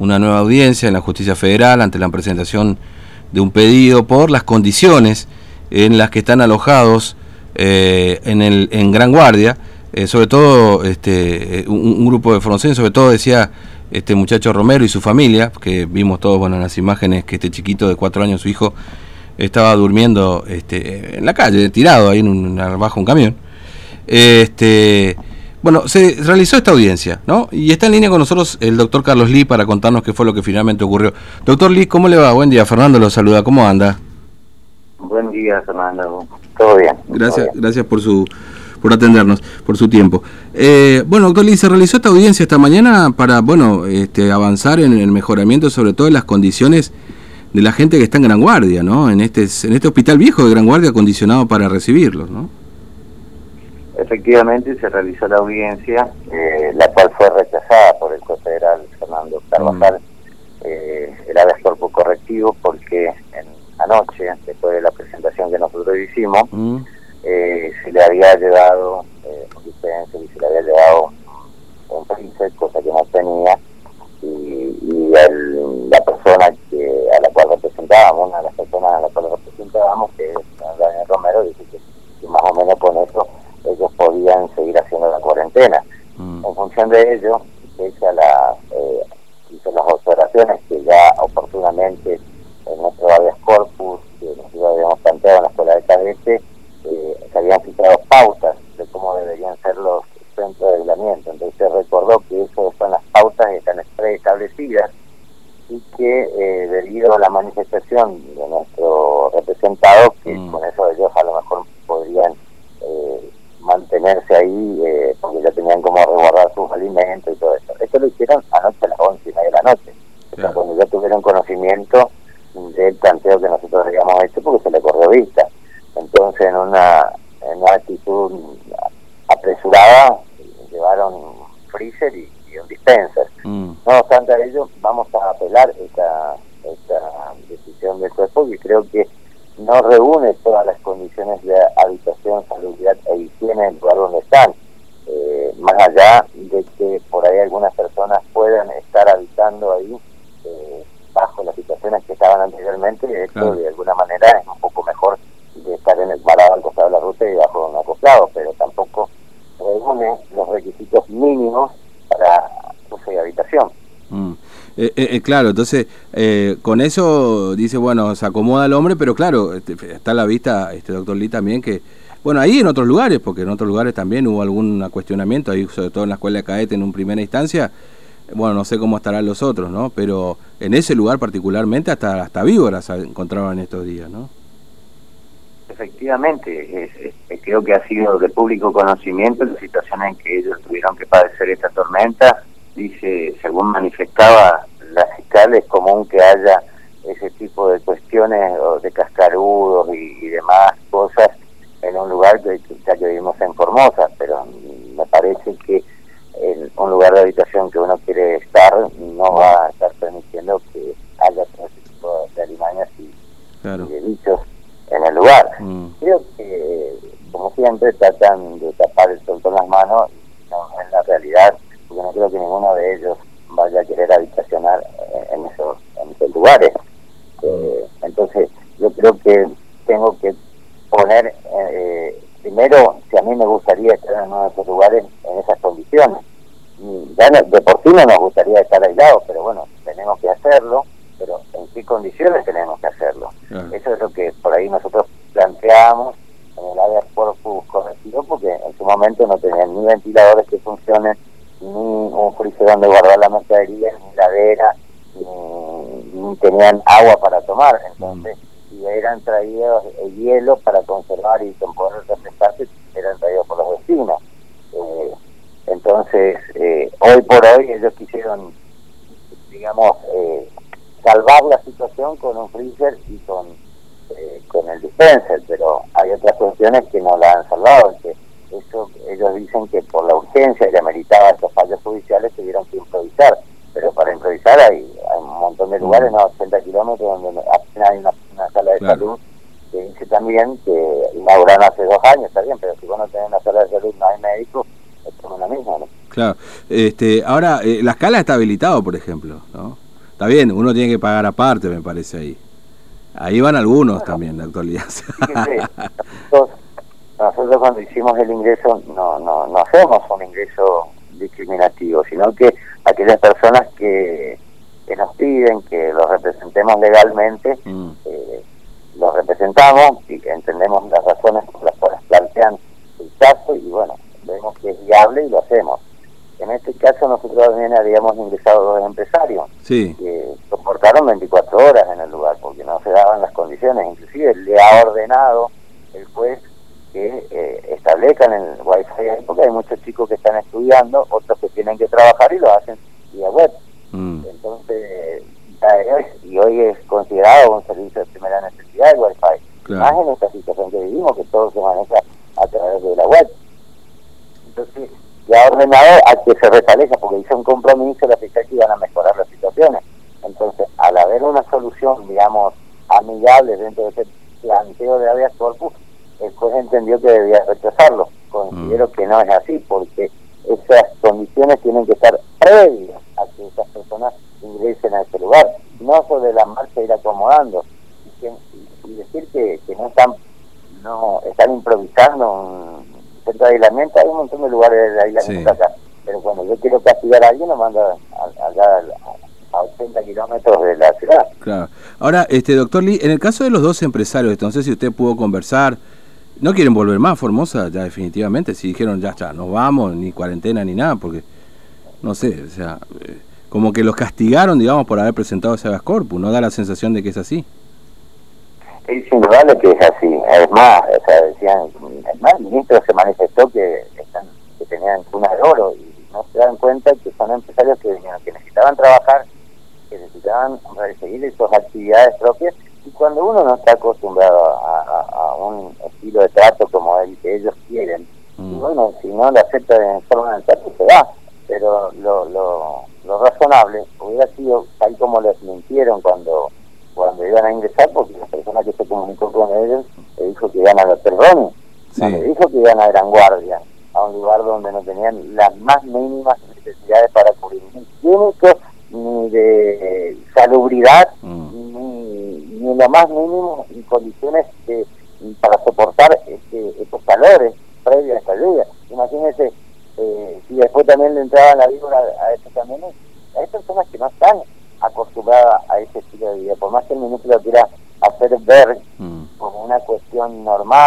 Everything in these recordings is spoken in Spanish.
una nueva audiencia en la justicia federal ante la presentación de un pedido por las condiciones en las que están alojados eh, en, el, en Gran Guardia, eh, sobre todo este, un, grupo de fronceses, sobre todo decía este muchacho Romero y su familia, que vimos todos bueno, en las imágenes que este chiquito de cuatro años, su hijo, estaba durmiendo este, en la calle, tirado ahí en un, bajo un camión. Este, bueno, se realizó esta audiencia, ¿no? Y está en línea con nosotros el doctor Carlos Lee para contarnos qué fue lo que finalmente ocurrió. Doctor Lee, ¿cómo le va? Buen día, Fernando lo saluda, ¿cómo anda? Buen día, Fernando. Todo bien. Gracias, gracias por su por atendernos, por su tiempo. Eh, bueno, doctor Lee, se realizó esta audiencia esta mañana para, bueno, este, avanzar en el mejoramiento sobre todo en las condiciones de la gente que está en Gran Guardia, ¿no? En este, en este hospital viejo de Gran Guardia acondicionado para recibirlos, ¿no? Efectivamente se realizó la audiencia, eh, la cual fue rechazada por el juez federal Fernando Carvajal, mm. eh, el habeas corpus correctivo, porque en, anoche, después de la presentación que nosotros hicimos, mm. eh, se le había llevado, eh, se le había llevado un príncipe, cosa que no tenía, y, y el, la persona que a la cual representábamos, una de las personas a la cual representábamos, que es Daniel Romero, dice que más o menos con eso ellos podían seguir haciendo la cuarentena. Mm. En función de ello, se la, eh, hizo las observaciones que ya oportunamente en nuestro habeas corpus, que nosotros habíamos planteado en la escuela de cadete, eh, se habían fijado pautas de cómo deberían ser los centros de aislamiento. Entonces recordó que eso son las pautas que están preestablecidas y que eh, debido a la manifestación de nuestro representado, que mm. con eso ellos a lo mejor podrían eh, mantenerse ahí eh, porque ya tenían como resguardar sus alimentos y todo eso. Esto lo hicieron anoche a las once y media de la noche, cuando ya tuvieron conocimiento del planteo que nosotros habíamos hecho porque se le corrió vista. Entonces, en una, en una actitud apresurada, llevaron freezer y, un dispenser. Mm. No obstante a ello, vamos a apelar esta, esta decisión del cuerpo y creo que no reúne todas las condiciones de habitación, salubridad e higiene en el lugar donde están. Más allá de que por ahí algunas personas puedan estar habitando ahí eh, bajo las situaciones que estaban anteriormente, esto de alguna manera es un poco mejor de estar en el parado al costado de la ruta y bajo un acoplado, pero tampoco reúne los requisitos mínimos para uso y habitación. Mm. Eh, eh, eh, claro, entonces con eso dice, bueno, se acomoda el hombre, pero claro, este, está a la vista, este doctor Lee también, que, bueno, ahí en otros lugares, porque en otros lugares también hubo algún cuestionamiento, ahí sobre todo en la escuela de cadete en un primera instancia, bueno, no sé cómo estarán los otros, ¿no? Pero en ese lugar particularmente hasta, hasta víboras se encontraban estos días, ¿no? Efectivamente, creo que ha sido de público conocimiento la situación en que ellos tuvieron que padecer esta tormenta. Dice, según manifestaba la fiscal es común que haya ese tipo de cuestiones de cascarudos y, demás cosas en un lugar que ya que vivimos en Formosa, pero me parece que en un lugar de habitación que uno quiere estar no va a estar permitiendo que haya todo ese tipo de alimañas y, de bichos en el lugar. Mm. Creo que, como siempre, tratan de tapar el sol con las manos y no en la realidad, porque no creo que ninguno de ellos vaya a querer habitacionar eh, en esos, en esos lugares. Eh, entonces, yo creo que tengo que poner, eh, primero, si a mí me gustaría estar en uno de esos lugares en Ya de por sí no nos gustaría estar aislados, pero bueno, tenemos que hacerlo, pero ¿en qué condiciones tenemos que hacerlo? Eso es lo que por ahí nosotros planteamos en el área corpus correctivo, porque en su momento no tenían ni ventiladores que funcionen, ni un freezer donde guardar la mercadería, ni ladera, ni, tenían agua para tomar. Entonces, si eran traídos el hielo para conservar y poder refrescarse, eran traídos por los vecinos. Eh, entonces, eh, hoy por hoy ellos quisieron, digamos, eh, salvar la situación con un freezer y con, con el dispenser, pero hay otras cuestiones que no la han salvado. Que, eso ellos dicen que por la urgencia que ameritaba estos fallos judiciales tuvieron que improvisar, pero para improvisar hay, hay un montón de lugares, no 80 kilómetros, donde apenas hay una, sala de salud que dice también que inauguraron hace dos años, está bien, pero si vos no tenés una sala de salud, no hay médico, es como la misma, ¿no? Claro, este, ahora, eh, la escala está habilitado, por ejemplo, ¿no? está bien, uno tiene que pagar aparte, me parece ahí. Ahí van algunos también, la actualidad. nosotros, nosotros cuando hicimos el ingreso no, no, no hacemos un ingreso discriminativo, sino que aquellas personas que, que nos piden que los representemos legalmente, mm. eh, los representamos y entendemos las razones por las cuales plantean el caso y bueno, vemos que es viable y lo hacemos. En este caso nosotros también habíamos ingresado dos empresarios que soportaron 24 horas en el lugar porque no se daban las condiciones. Inclusive le ha ordenado el juez que eh, establezcan el wifi porque hay muchos chicos que están estudiando, otros que tienen que trabajar y lo hacen vía web. Mm. Entonces, y hoy es considerado un servicio de primera necesidad el wifi. Más en esta situación que vivimos, que todo se maneja a través de la web. Entonces, le ha ordenado a que se restablezca, porque hizo un compromiso la fiscal que iban a mejorar las situaciones. Entonces, al haber una solución, digamos, amigable dentro de ese planteo de habeas corpus, el juez entendió que debía rechazarlo. Considero mm. que no es así, porque esas condiciones tienen que estar previas a que esas personas ingresen a ese lugar, no sobre la marcha ir acomodando. Y, decir que, que no están no están improvisando un centro de aislamiento, hay un montón de lugares de aislamiento acá, pero cuando yo quiero castigar a alguien lo mando allá a 80 kilómetros de la ciudad. Claro. Ahora, este doctor Lee, en el caso de los dos empresarios, entonces si usted pudo conversar, no quieren volver más Formosa ya definitivamente, si dijeron ya está, nos vamos, ni cuarentena ni nada, porque no sé, o sea, eh, como que los castigaron, digamos, por haber presentado ese habeas corpus, ¿no da la sensación de que es así? Es indudable que es así. Es más, o sea, decían, el ministro se manifestó que, están, que tenían cuna de oro y no se dan cuenta que son empresarios que, que necesitaban trabajar, que necesitaban seguir sus actividades propias y cuando uno no está acostumbrado a, un estilo de trato como el que ellos quieren, mm. bueno, si no lo acepta de forma natural, se va. Pero lo, lo, lo razonable hubiera sido tal como les mintieron cuando cuando iban a ingresar, porque la persona que se comunicó con ellos le dijo que iban a los Ronnie, le dijo que iban a Gran Guardia, a un lugar donde no tenían las más mínimas necesidades para cubrir ni químicos, ni de salubridad, mm. ni, ni lo más mínimo en condiciones de, para soportar este, estos calores previos a esta lluvia. Imagínense eh, si después también le entraban la víbora a estos camiones, hay personas que no están acostumbrada a ese estilo de vida. Por más que el ministro lo quiera hacer ver mm. como una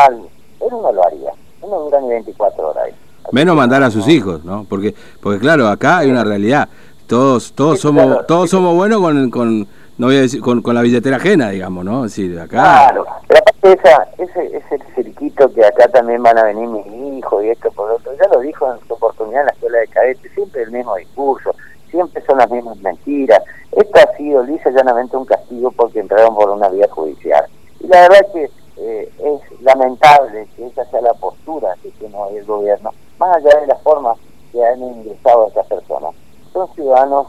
normal, él no lo haría. No dura ni 24 horas ahí. Menos mandar a sus hijos, ¿no? Porque, porque claro, acá hay una realidad. Todos, todos somos, todos somos buenos con, con, no voy a decir, con, con la billetera ajena, digamos, ¿no? Es decir, acá. Claro, pero aparte esa, ese, ese circuito que acá también van a venir mis hijos y esto por otro, ya lo dijo en su oportunidad en la escuela de cadetes, siempre el mismo discurso siempre son las mismas mentiras. Esto ha sido lisa llanamente un castigo porque entraron por una vía judicial. Y la verdad es que eh, es lamentable que esa sea la postura que tiene hoy el gobierno, más allá de las formas que han ingresado a estas personas. Son ciudadanos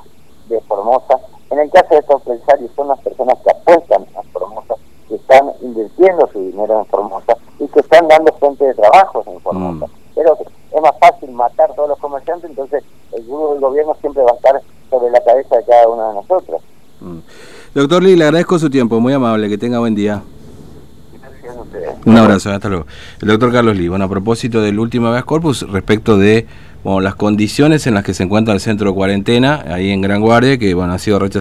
de Formosa. En el caso de estos empresarios, son las personas que apuestan a Formosa, que están invirtiendo su dinero en Formosa y que están dando fuente de trabajo en Formosa. Mm. Pero es más fácil matar a todos los comerciantes, entonces el grupo del gobierno siempre va a estar sobre la cabeza de cada uno de nosotros. Mm. Doctor Lee, le agradezco su tiempo, muy amable, que tenga buen día. Un abrazo, hasta luego. El doctor Carlos Lee, bueno, a propósito del último vez corpus, respecto de bueno, las condiciones en las que se encuentra el centro de cuarentena, ahí en Gran Guardia, que bueno, ha sido rechazado.